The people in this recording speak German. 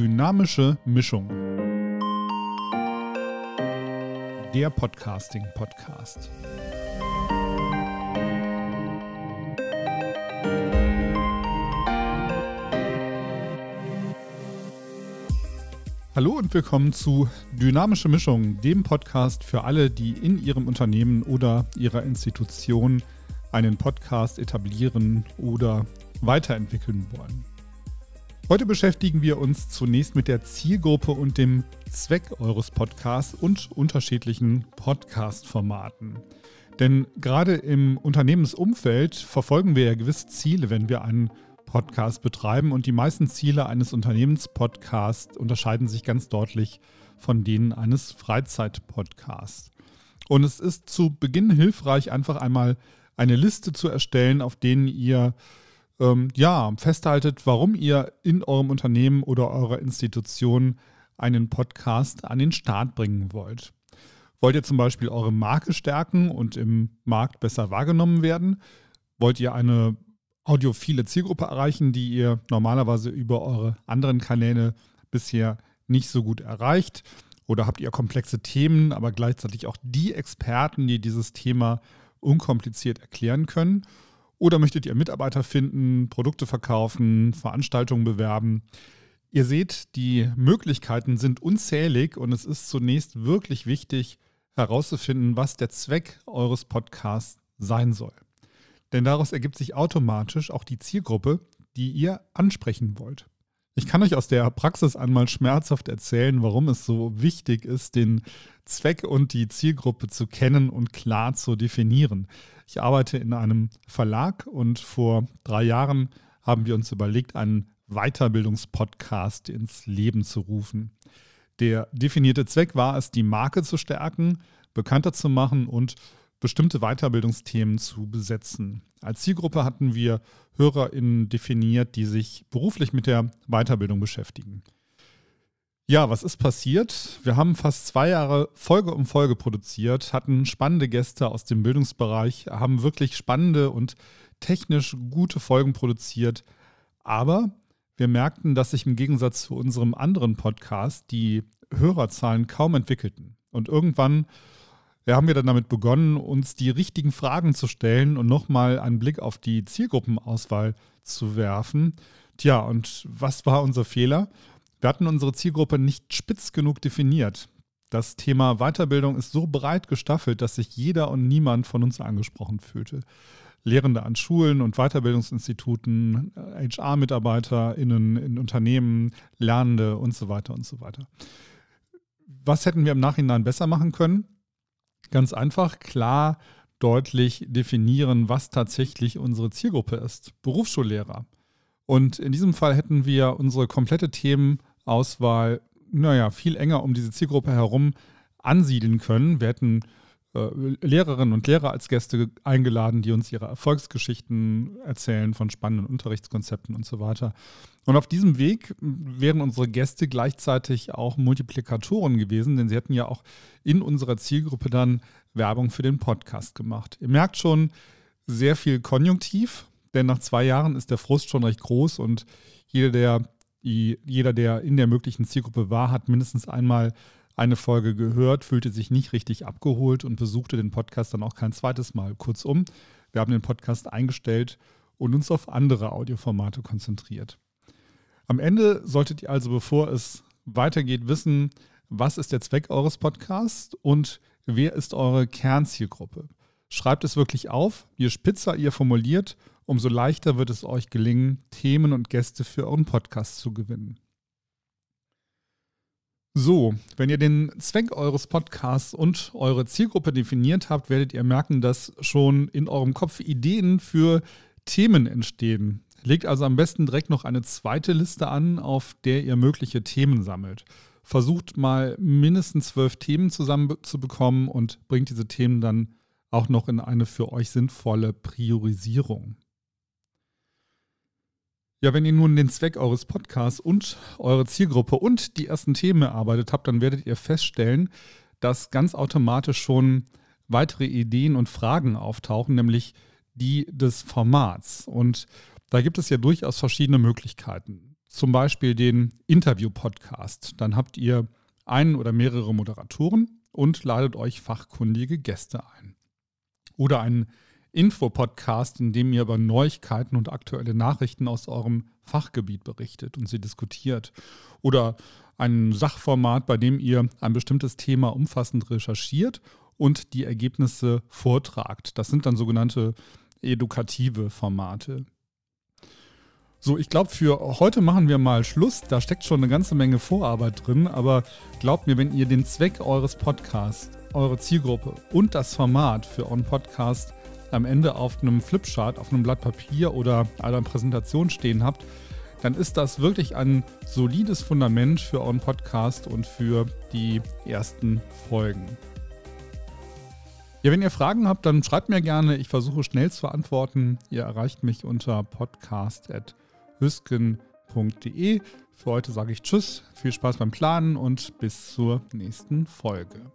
Dynamische Mischung. Der Podcasting-Podcast. Hallo und willkommen zu Dynamische Mischung, dem Podcast für alle, die in ihrem Unternehmen oder ihrer Institution einen Podcast etablieren oder weiterentwickeln wollen. Heute beschäftigen wir uns zunächst mit der Zielgruppe und dem Zweck eures Podcasts und unterschiedlichen Podcast-Formaten. Denn gerade im Unternehmensumfeld verfolgen wir ja gewisse Ziele, wenn wir einen Podcast betreiben und die meisten Ziele eines Unternehmenspodcasts unterscheiden sich ganz deutlich von denen eines Freizeitpodcasts. Und es ist zu Beginn hilfreich, einfach einmal eine Liste zu erstellen, auf denen ihr ähm, ja, festhaltet, warum ihr in eurem Unternehmen oder eurer Institution einen Podcast an den Start bringen wollt. Wollt ihr zum Beispiel eure Marke stärken und im Markt besser wahrgenommen werden? Wollt ihr eine audiophile Zielgruppe erreichen, die ihr normalerweise über eure anderen Kanäle bisher nicht so gut erreicht? Oder habt ihr komplexe Themen, aber gleichzeitig auch die Experten, die dieses Thema unkompliziert erklären können? Oder möchtet ihr Mitarbeiter finden, Produkte verkaufen, Veranstaltungen bewerben? Ihr seht, die Möglichkeiten sind unzählig und es ist zunächst wirklich wichtig herauszufinden, was der Zweck eures Podcasts sein soll. Denn daraus ergibt sich automatisch auch die Zielgruppe, die ihr ansprechen wollt. Ich kann euch aus der Praxis einmal schmerzhaft erzählen, warum es so wichtig ist, den Zweck und die Zielgruppe zu kennen und klar zu definieren. Ich arbeite in einem Verlag und vor drei Jahren haben wir uns überlegt, einen Weiterbildungspodcast ins Leben zu rufen. Der definierte Zweck war es, die Marke zu stärken, bekannter zu machen und bestimmte Weiterbildungsthemen zu besetzen. Als Zielgruppe hatten wir HörerInnen definiert, die sich beruflich mit der Weiterbildung beschäftigen. Ja, was ist passiert? Wir haben fast zwei Jahre Folge um Folge produziert, hatten spannende Gäste aus dem Bildungsbereich, haben wirklich spannende und technisch gute Folgen produziert. Aber wir merkten, dass sich im Gegensatz zu unserem anderen Podcast die Hörerzahlen kaum entwickelten. Und irgendwann ja, haben wir dann damit begonnen, uns die richtigen Fragen zu stellen und nochmal einen Blick auf die Zielgruppenauswahl zu werfen. Tja, und was war unser Fehler? Wir hatten unsere Zielgruppe nicht spitz genug definiert. Das Thema Weiterbildung ist so breit gestaffelt, dass sich jeder und niemand von uns angesprochen fühlte. Lehrende an Schulen und Weiterbildungsinstituten, HR-MitarbeiterInnen in Unternehmen, Lernende und so weiter und so weiter. Was hätten wir im Nachhinein besser machen können? Ganz einfach, klar, deutlich definieren, was tatsächlich unsere Zielgruppe ist. Berufsschullehrer. Und in diesem Fall hätten wir unsere komplette Themenauswahl, naja, viel enger um diese Zielgruppe herum ansiedeln können. Wir hätten Lehrerinnen und Lehrer als Gäste eingeladen, die uns ihre Erfolgsgeschichten erzählen von spannenden Unterrichtskonzepten und so weiter. Und auf diesem Weg wären unsere Gäste gleichzeitig auch Multiplikatoren gewesen, denn sie hätten ja auch in unserer Zielgruppe dann Werbung für den Podcast gemacht. Ihr merkt schon sehr viel Konjunktiv, denn nach zwei Jahren ist der Frust schon recht groß und jeder, der, jeder, der in der möglichen Zielgruppe war, hat mindestens einmal eine Folge gehört, fühlte sich nicht richtig abgeholt und besuchte den Podcast dann auch kein zweites Mal. Kurzum, wir haben den Podcast eingestellt und uns auf andere Audioformate konzentriert. Am Ende solltet ihr also, bevor es weitergeht, wissen, was ist der Zweck eures Podcasts und wer ist eure Kernzielgruppe. Schreibt es wirklich auf. Je spitzer ihr formuliert, umso leichter wird es euch gelingen, Themen und Gäste für euren Podcast zu gewinnen. So, wenn ihr den Zweck eures Podcasts und eure Zielgruppe definiert habt, werdet ihr merken, dass schon in eurem Kopf Ideen für Themen entstehen. Legt also am besten direkt noch eine zweite Liste an, auf der ihr mögliche Themen sammelt. Versucht mal mindestens zwölf Themen zusammenzubekommen und bringt diese Themen dann auch noch in eine für euch sinnvolle Priorisierung. Ja, wenn ihr nun den Zweck eures Podcasts und eure Zielgruppe und die ersten Themen erarbeitet habt, dann werdet ihr feststellen, dass ganz automatisch schon weitere Ideen und Fragen auftauchen, nämlich die des Formats. Und da gibt es ja durchaus verschiedene Möglichkeiten. zum Beispiel den Interview-Podcast. Dann habt ihr einen oder mehrere Moderatoren und ladet euch fachkundige Gäste ein. Oder einen Infopodcast, in dem ihr über Neuigkeiten und aktuelle Nachrichten aus eurem Fachgebiet berichtet und sie diskutiert. Oder ein Sachformat, bei dem ihr ein bestimmtes Thema umfassend recherchiert und die Ergebnisse vortragt. Das sind dann sogenannte edukative Formate. So, ich glaube, für heute machen wir mal Schluss. Da steckt schon eine ganze Menge Vorarbeit drin, aber glaubt mir, wenn ihr den Zweck eures Podcasts, eure Zielgruppe und das Format für euren Podcast am Ende auf einem Flipchart, auf einem Blatt Papier oder einer Präsentation stehen habt, dann ist das wirklich ein solides Fundament für euren Podcast und für die ersten Folgen. Ja, wenn ihr Fragen habt, dann schreibt mir gerne. Ich versuche schnell zu antworten. Ihr erreicht mich unter podcast.hüsken.de. Für heute sage ich Tschüss, viel Spaß beim Planen und bis zur nächsten Folge.